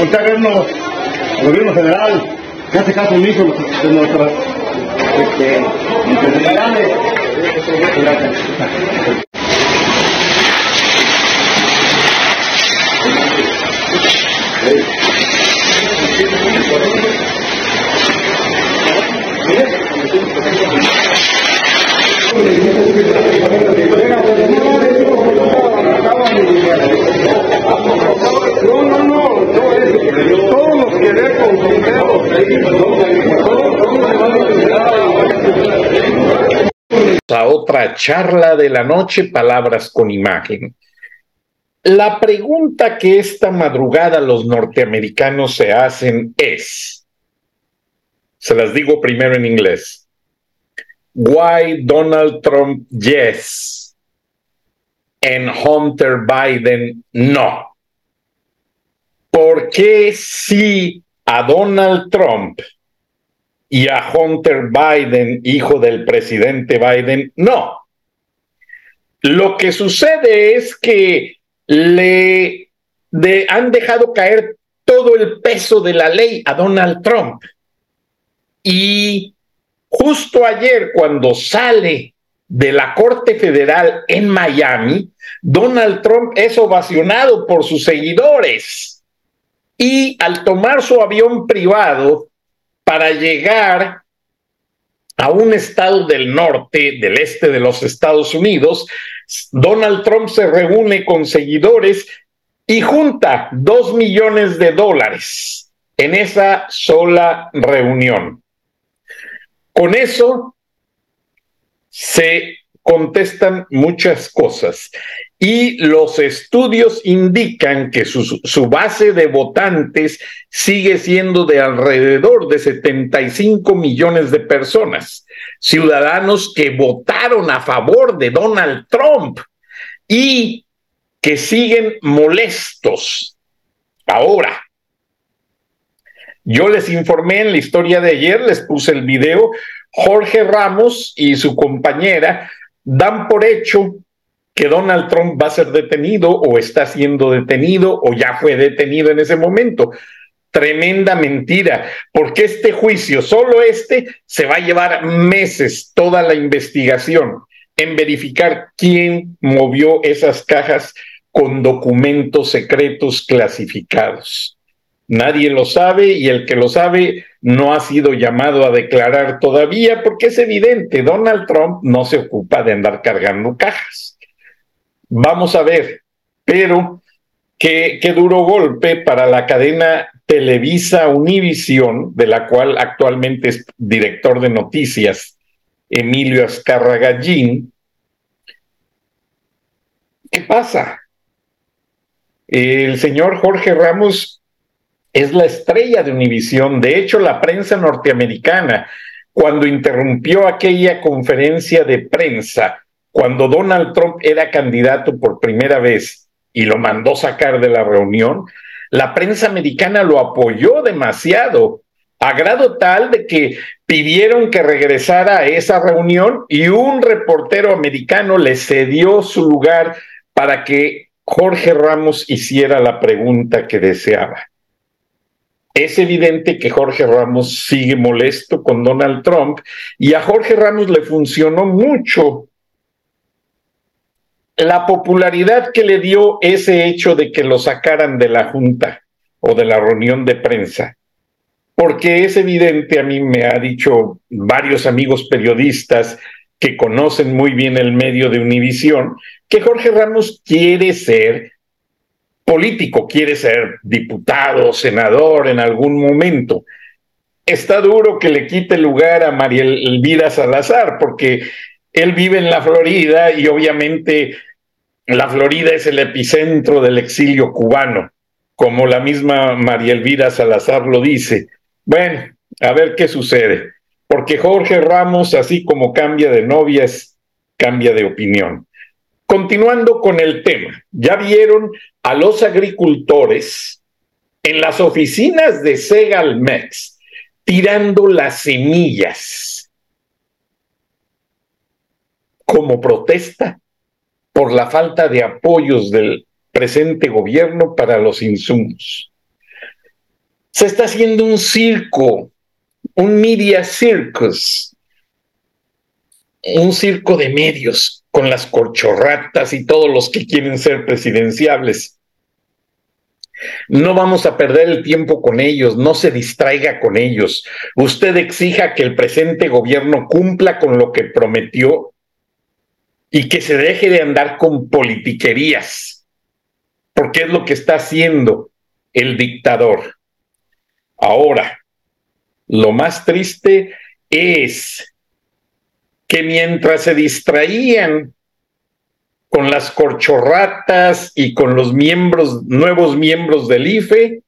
Voltea a vernos el gobierno federal, que hace caso omiso de nuestras este, necesidades. No, otra charla de la noche, palabras con imagen. La pregunta que esta madrugada los norteamericanos se hacen es, se las digo primero en inglés, why Donald Trump yes and Hunter Biden no? ¿Por qué si a Donald Trump y a Hunter Biden, hijo del presidente Biden, no? Lo que sucede es que le han dejado caer todo el peso de la ley a Donald Trump. Y justo ayer, cuando sale de la Corte Federal en Miami, Donald Trump es ovacionado por sus seguidores y al tomar su avión privado para llegar a un estado del norte, del este de los Estados Unidos, Donald Trump se reúne con seguidores y junta dos millones de dólares en esa sola reunión. Con eso se contestan muchas cosas y los estudios indican que su, base de votantes sigue siendo de alrededor de 75 millones de personas, ciudadanos que votaron a favor de Donald Trump y que siguen molestos. Ahora, yo les informé en la historia de ayer, les puse el video, Jorge Ramos y su compañera dan por hecho que Donald Trump va a ser detenido o está siendo detenido o ya fue detenido en ese momento. Tremenda mentira, porque este juicio, solo este, se va a llevar meses, toda la investigación, en verificar quién movió esas cajas con documentos secretos clasificados. Nadie lo sabe y el que lo sabe no ha sido llamado a declarar todavía porque es evidente, Donald Trump no se ocupa de andar cargando cajas. Vamos a ver, pero qué, duro golpe para la cadena Televisa Univisión, de la cual actualmente es director de noticias Emilio Azcarra Gallín. ¿Qué pasa? El señor Jorge Ramos es la estrella de Univisión. De hecho, la prensa norteamericana, cuando interrumpió aquella conferencia de prensa cuando Donald Trump era candidato por primera vez y lo mandó sacar de la reunión, la prensa americana lo apoyó demasiado, a grado tal de que pidieron que regresara a esa reunión y un reportero americano le cedió su lugar para que Jorge Ramos hiciera la pregunta que deseaba. Es evidente que Jorge Ramos sigue molesto con Donald Trump y a Jorge Ramos le funcionó mucho la popularidad que le dio ese hecho de que lo sacaran de la Junta o de la reunión de prensa. Porque es evidente, a mí me ha dicho varios amigos periodistas que conocen muy bien el medio de Univisión, que Jorge Ramos quiere ser político, quiere ser diputado, senador en algún momento. Está duro que le quite lugar a María Elvira Salazar, porque él vive en la Florida y obviamente la Florida es el epicentro del exilio cubano, como la misma María Elvira Salazar lo dice. Bueno, a ver qué sucede, porque Jorge Ramos, así como cambia de novias, cambia de opinión. Continuando con el tema, ya vieron a los agricultores en las oficinas de Segalmex tirando las semillas como protesta por la falta de apoyos del presente gobierno para los insumos. Se está haciendo un circo, un media circus, un circo de medios con las corchorratas y todos los que quieren ser presidenciables. No vamos a perder el tiempo con ellos, no se distraiga con ellos. Usted exija que el presente gobierno cumpla con lo que prometió y que se deje de andar con politiquerías, porque es lo que está haciendo el dictador. Ahora, lo más triste es que mientras se distraían con las corchorratas y con los miembros, nuevos miembros del IFE,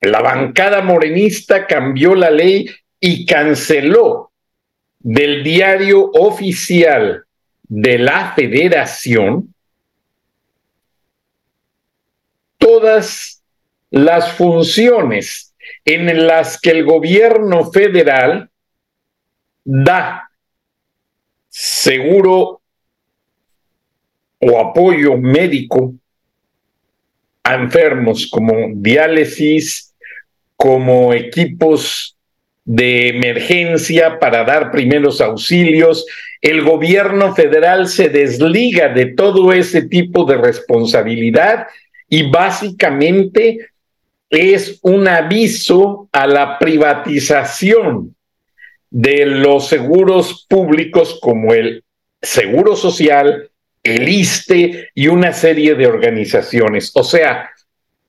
la bancada morenista cambió la ley y canceló del diario oficial de la federación todas las funciones en las que el gobierno federal da seguro o apoyo médico a enfermos como diálisis, como equipos de emergencia para dar primeros auxilios, el gobierno federal se desliga de todo ese tipo de responsabilidad y básicamente es un aviso a la privatización de los seguros públicos como el Seguro Social, el ISTE y una serie de organizaciones. O sea,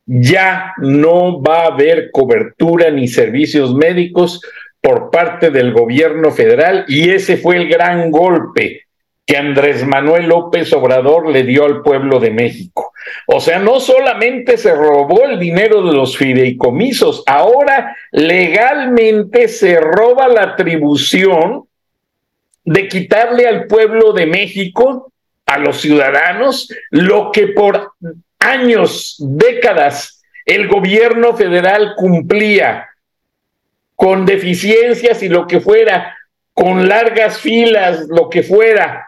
ya no va a haber cobertura ni servicios médicos por parte del gobierno federal y ese fue el gran golpe que Andrés Manuel López Obrador le dio al pueblo de México. O sea, no solamente se robó el dinero de los fideicomisos, ahora legalmente se roba la atribución de quitarle al pueblo de México, a los ciudadanos, lo que por años, décadas, el gobierno federal cumplía con deficiencias y lo que fuera, con largas filas, lo que fuera,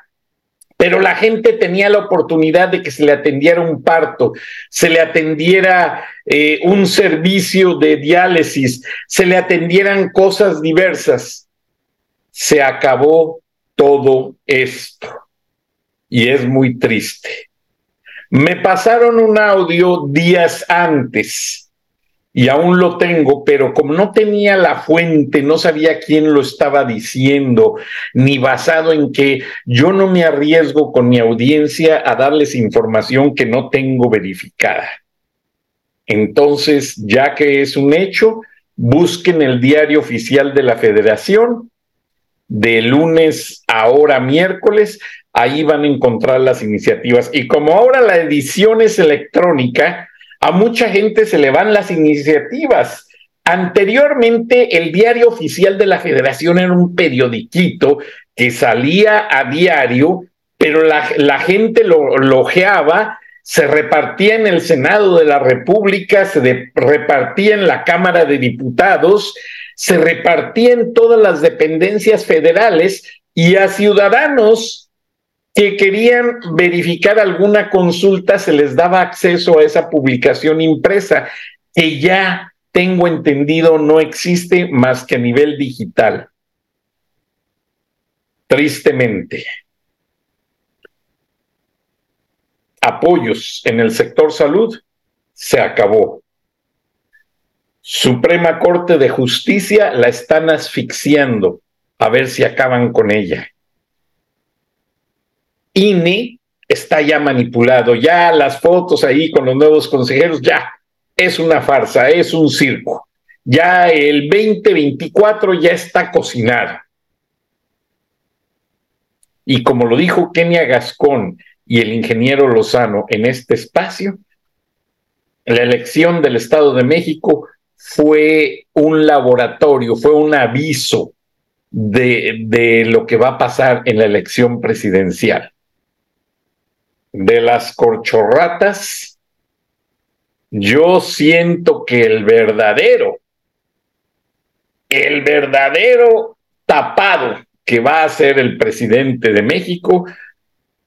pero la gente tenía la oportunidad de que se le atendiera un parto, se le atendiera eh, un servicio de diálisis, se le atendieran cosas diversas. Se acabó todo esto y es muy triste. Me pasaron un audio días antes y aún lo tengo, pero como no tenía la fuente, no sabía quién lo estaba diciendo, ni basado en que yo no me arriesgo con mi audiencia a darles información que no tengo verificada. Entonces, ya que es un hecho, busquen el diario oficial de la federación de lunes a ahora miércoles, ahí van a encontrar las iniciativas. Y como ahora la edición es electrónica, a mucha gente se le van las iniciativas. Anteriormente, el diario oficial de la federación era un periodiquito que salía a diario, pero la, gente lo se repartía en el Senado de la República, se repartía en la Cámara de Diputados, se repartía en todas las dependencias federales y a ciudadanos que querían verificar alguna consulta, se les daba acceso a esa publicación impresa, que ya tengo entendido no existe más que a nivel digital. Tristemente. apoyos en el sector salud se acabó. Suprema Corte de Justicia la están asfixiando a ver si acaban con ella. INE está ya manipulado, ya las fotos ahí con los nuevos consejeros, ya es una farsa, es un circo. Ya el 2024 ya está cocinado. Y como lo dijo Kenia Gascón y el ingeniero Lozano en este espacio, la elección del Estado de México fue un laboratorio, fue un aviso de, de, lo que va a pasar en la elección presidencial. De las corchorratas, yo siento que el verdadero, el verdadero tapado que va a ser el presidente de México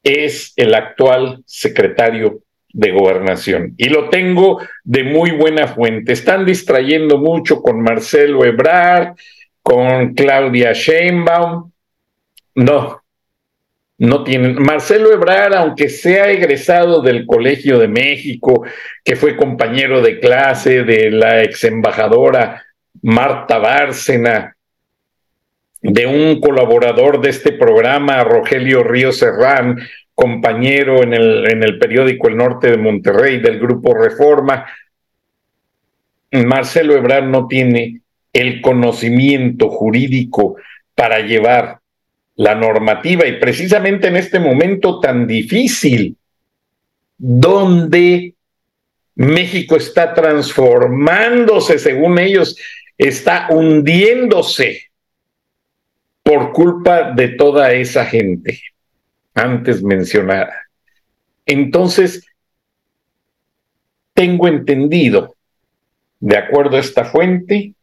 es el actual secretario de gobernación. Y lo tengo de muy buena fuente. Están distrayendo mucho con Marcelo Ebrard, con Claudia Sheinbaum. No, no tienen. Marcelo Ebrard, aunque sea egresado del Colegio de México, que fue compañero de clase de la ex embajadora Marta Bárcena, de un colaborador de este programa, Rogelio Río Serrán, compañero en el, en el periódico El Norte de Monterrey del Grupo Reforma, Marcelo Ebrard no tiene el conocimiento jurídico para llevar la normativa y precisamente en este momento tan difícil, donde México está transformándose, según ellos, está hundiéndose por culpa de toda esa gente antes mencionada. Entonces, tengo entendido, de acuerdo a esta fuente,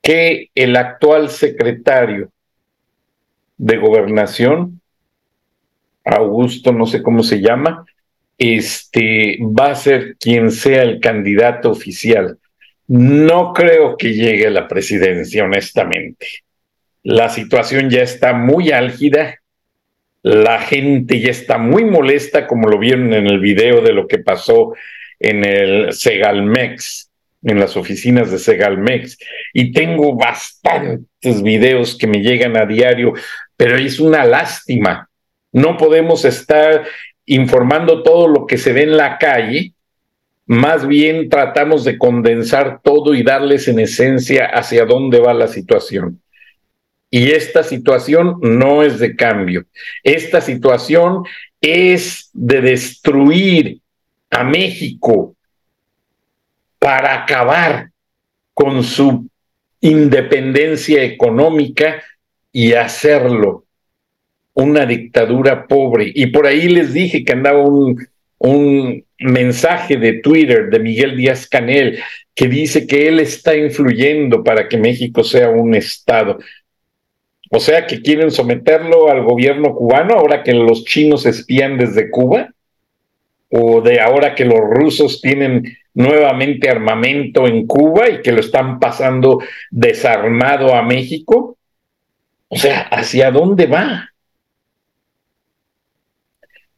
que el actual secretario de gobernación, Augusto, no sé cómo se llama, este va a ser quien sea el candidato oficial. No creo que llegue a la presidencia, honestamente. La situación ya está muy álgida la gente ya está muy molesta, como lo vieron en el video de lo que pasó en el Segalmex, en las oficinas de Segalmex. Y tengo bastantes videos que me llegan a diario, pero es una lástima. No podemos estar informando todo lo que se ve en la calle, más bien tratamos de condensar todo y darles en esencia hacia dónde va la situación. Y esta situación no es de cambio. Esta situación es de destruir a México para acabar con su independencia económica y hacerlo una dictadura pobre. Y por ahí les dije que andaba un, un mensaje de Twitter de Miguel Díaz Canel que dice que él está influyendo para que México sea un Estado. O sea que quieren someterlo al gobierno cubano ahora que los chinos espían desde Cuba, o de ahora que los rusos tienen nuevamente armamento en Cuba y que lo están pasando desarmado a México. O sea, ¿hacia dónde va?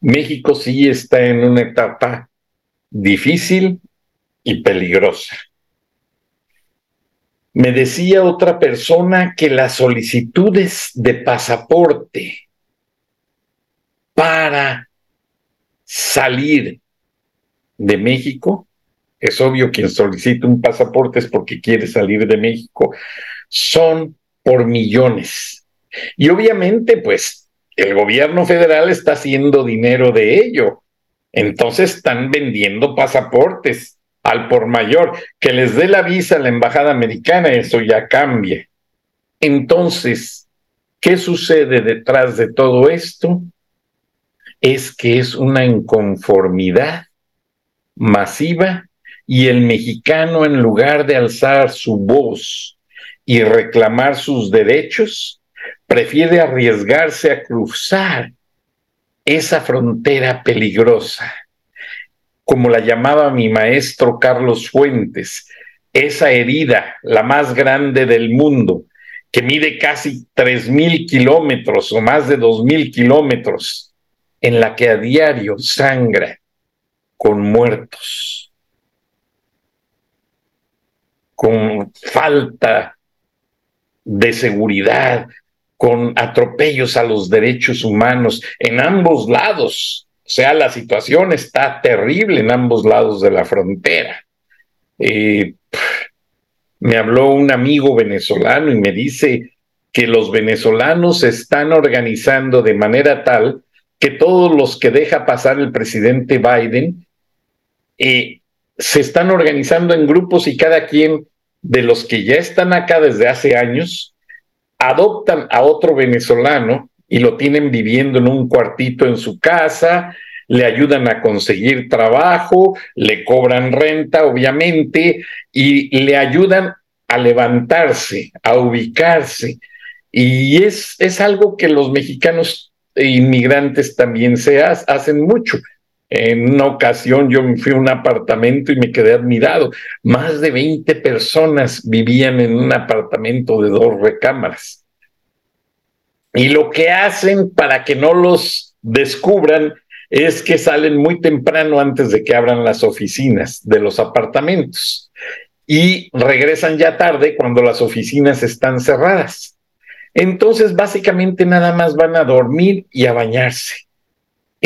México sí está en una etapa difícil y peligrosa. Me decía otra persona que las solicitudes de pasaporte para salir de México, es obvio quien solicita un pasaporte es porque quiere salir de México, son por millones. Y obviamente, pues, el gobierno federal está haciendo dinero de ello. Entonces están vendiendo pasaportes al por mayor, que les dé la visa a la embajada americana, eso ya cambia. Entonces, ¿qué sucede detrás de todo esto? Es que es una inconformidad masiva y el mexicano en lugar de alzar su voz y reclamar sus derechos, prefiere arriesgarse a cruzar esa frontera peligrosa como la llamaba mi maestro Carlos Fuentes, esa herida, la más grande del mundo, que mide casi tres mil kilómetros o más de dos mil kilómetros en la que a diario sangra con muertos, con falta de seguridad, con atropellos a los derechos humanos en ambos lados. O sea, la situación está terrible en ambos lados de la frontera. Eh, me habló un amigo venezolano y me dice que los venezolanos se están organizando de manera tal que todos los que deja pasar el presidente Biden eh, se están organizando en grupos y cada quien de los que ya están acá desde hace años adoptan a otro venezolano y lo tienen viviendo en un cuartito en su casa, le ayudan a conseguir trabajo, le cobran renta, obviamente, y le ayudan a levantarse, a ubicarse. Y es, es algo que los mexicanos inmigrantes también se hacen mucho. En una ocasión yo me fui a un apartamento y me quedé admirado. Más de 20 personas vivían en un apartamento de dos recámaras. Y lo que hacen para que no los descubran es que salen muy temprano antes de que abran las oficinas de los apartamentos y regresan ya tarde cuando las oficinas están cerradas. Entonces, básicamente nada más van a dormir y a bañarse.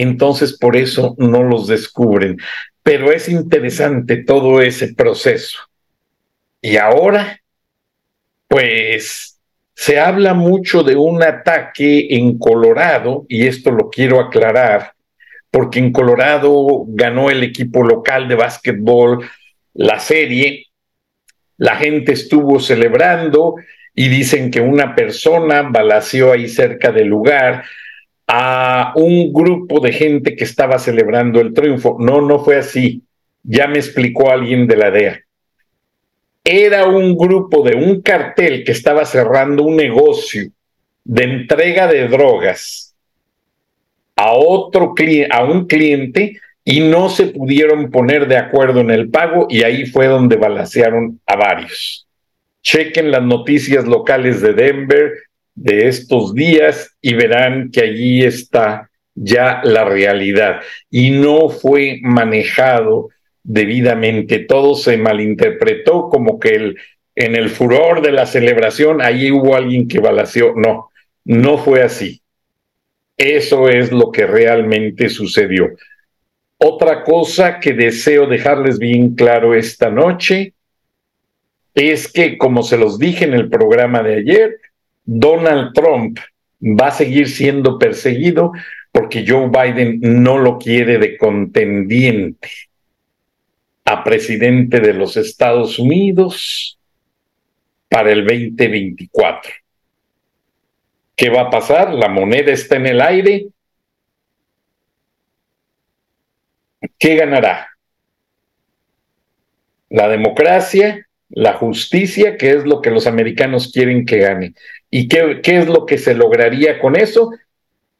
Entonces, por eso no los descubren. Pero es interesante todo ese proceso. Y ahora, pues, se habla mucho de un ataque en Colorado, y esto lo quiero aclarar, porque en Colorado ganó el equipo local de básquetbol la serie, la gente estuvo celebrando y dicen que una persona balació ahí cerca del lugar a un grupo de gente que estaba celebrando el triunfo. No, no fue así. Ya me explicó alguien de la DEA. Era un grupo de un cartel que estaba cerrando un negocio de entrega de drogas a otro a un cliente y no se pudieron poner de acuerdo en el pago y ahí fue donde balancearon a varios. Chequen las noticias locales de Denver de estos días y verán que allí está ya la realidad y no fue manejado debidamente. Todo se malinterpretó como que el, en el furor de la celebración ahí hubo alguien que balaceó. No, no fue así. Eso es lo que realmente sucedió. Otra cosa que deseo dejarles bien claro esta noche es que, como se los dije en el programa de ayer, Donald Trump va a seguir siendo perseguido porque Joe Biden no lo quiere de contendiente a presidente de los Estados Unidos para el 2024. ¿Qué va a pasar? La moneda está en el aire. ¿Qué ganará? La democracia, la justicia, que es lo que los americanos quieren que gane. ¿Y qué, qué es lo que se lograría con eso?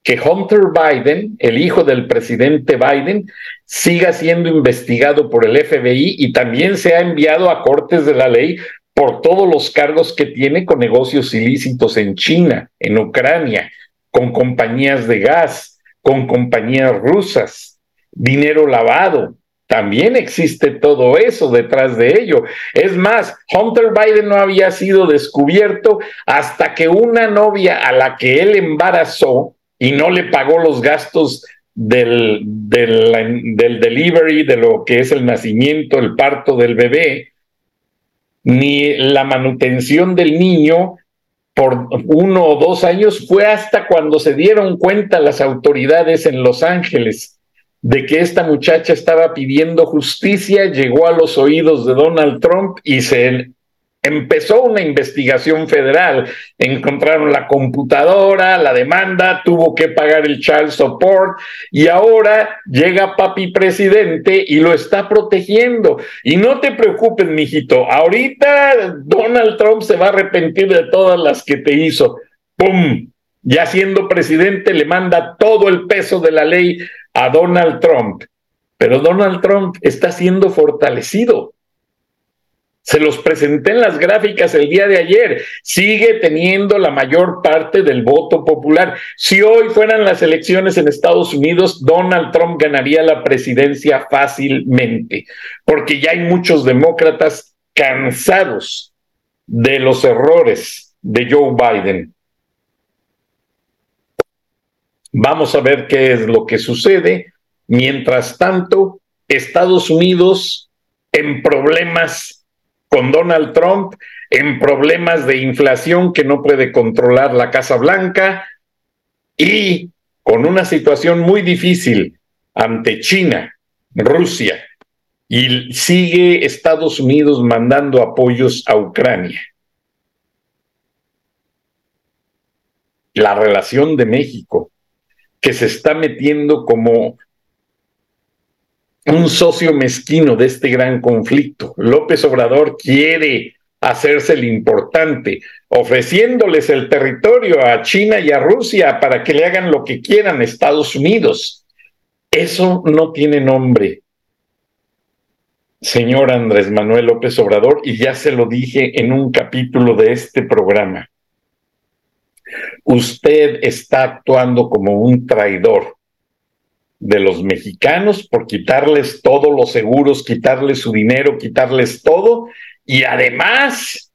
Que Hunter Biden, el hijo del presidente Biden, siga siendo investigado por el FBI y también sea enviado a cortes de la ley por todos los cargos que tiene con negocios ilícitos en China, en Ucrania, con compañías de gas, con compañías rusas, dinero lavado. También existe todo eso detrás de ello. Es más, Hunter Biden no había sido descubierto hasta que una novia a la que él embarazó y no le pagó los gastos del, del, del delivery, de lo que es el nacimiento, el parto del bebé, ni la manutención del niño por uno o dos años fue hasta cuando se dieron cuenta las autoridades en Los Ángeles de que esta muchacha estaba pidiendo justicia, llegó a los oídos de Donald Trump y se empezó una investigación federal. Encontraron la computadora, la demanda, tuvo que pagar el child support y ahora llega papi presidente y lo está protegiendo. Y no te preocupes, mijito, ahorita Donald Trump se va a arrepentir de todas las que te hizo. ¡Pum! Ya siendo presidente le manda todo el peso de la ley a Donald Trump. Pero Donald Trump está siendo fortalecido Se los presenté en las gráficas el día de ayer. Sigue teniendo la mayor parte del voto popular. Si hoy fueran las elecciones en Estados Unidos, Donald Trump ganaría la presidencia fácilmente, porque ya hay muchos demócratas cansados de los errores de Joe Biden. Vamos a ver qué es lo que sucede. Mientras tanto, Estados Unidos en problemas con Donald Trump en problemas de inflación que no puede controlar la Casa Blanca y con una situación muy difícil ante China, Rusia, y sigue Estados Unidos mandando apoyos a Ucrania. La relación de México, que se está metiendo como un socio mezquino de este gran conflicto. López Obrador quiere hacerse el importante, ofreciéndoles el territorio a China y a Rusia para que le hagan lo que quieran a Estados Unidos. Eso no tiene nombre, señor Andrés Manuel López Obrador, y ya se lo dije en un capítulo de este programa. Usted está actuando como un traidor de los mexicanos por quitarles todos los seguros, quitarles su dinero, quitarles todo y además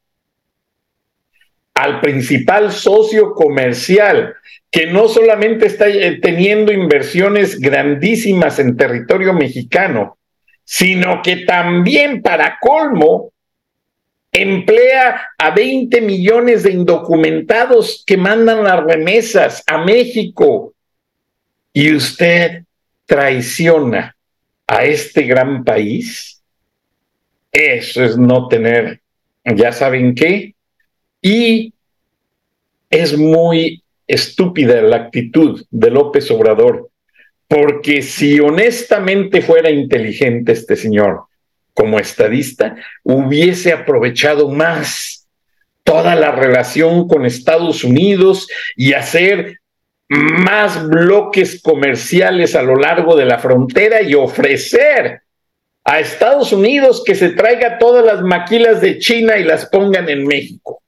al principal socio comercial que no solamente está eh, teniendo inversiones grandísimas en territorio mexicano, sino que también para colmo emplea a 20 millones de indocumentados que mandan las remesas a México. Y usted traiciona a este gran país, eso es no tener, ya saben qué, y es muy estúpida la actitud de López Obrador, porque si honestamente fuera inteligente este señor como estadista, hubiese aprovechado más toda la relación con Estados Unidos y hacer más bloques comerciales a lo largo de la frontera y ofrecer a Estados Unidos que se traiga todas las maquilas de China y las pongan en México.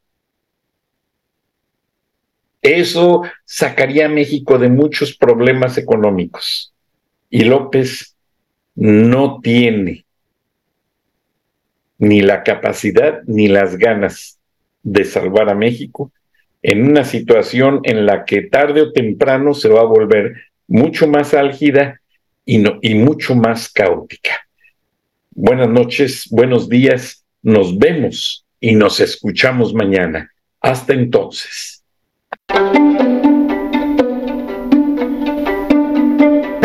Eso sacaría a México de muchos problemas económicos. Y López no tiene ni la capacidad ni las ganas de salvar a México en una situación en la que tarde o temprano se va a volver mucho más álgida y, no, y mucho más caótica. Buenas noches, buenos días, nos vemos y nos escuchamos mañana. Hasta entonces.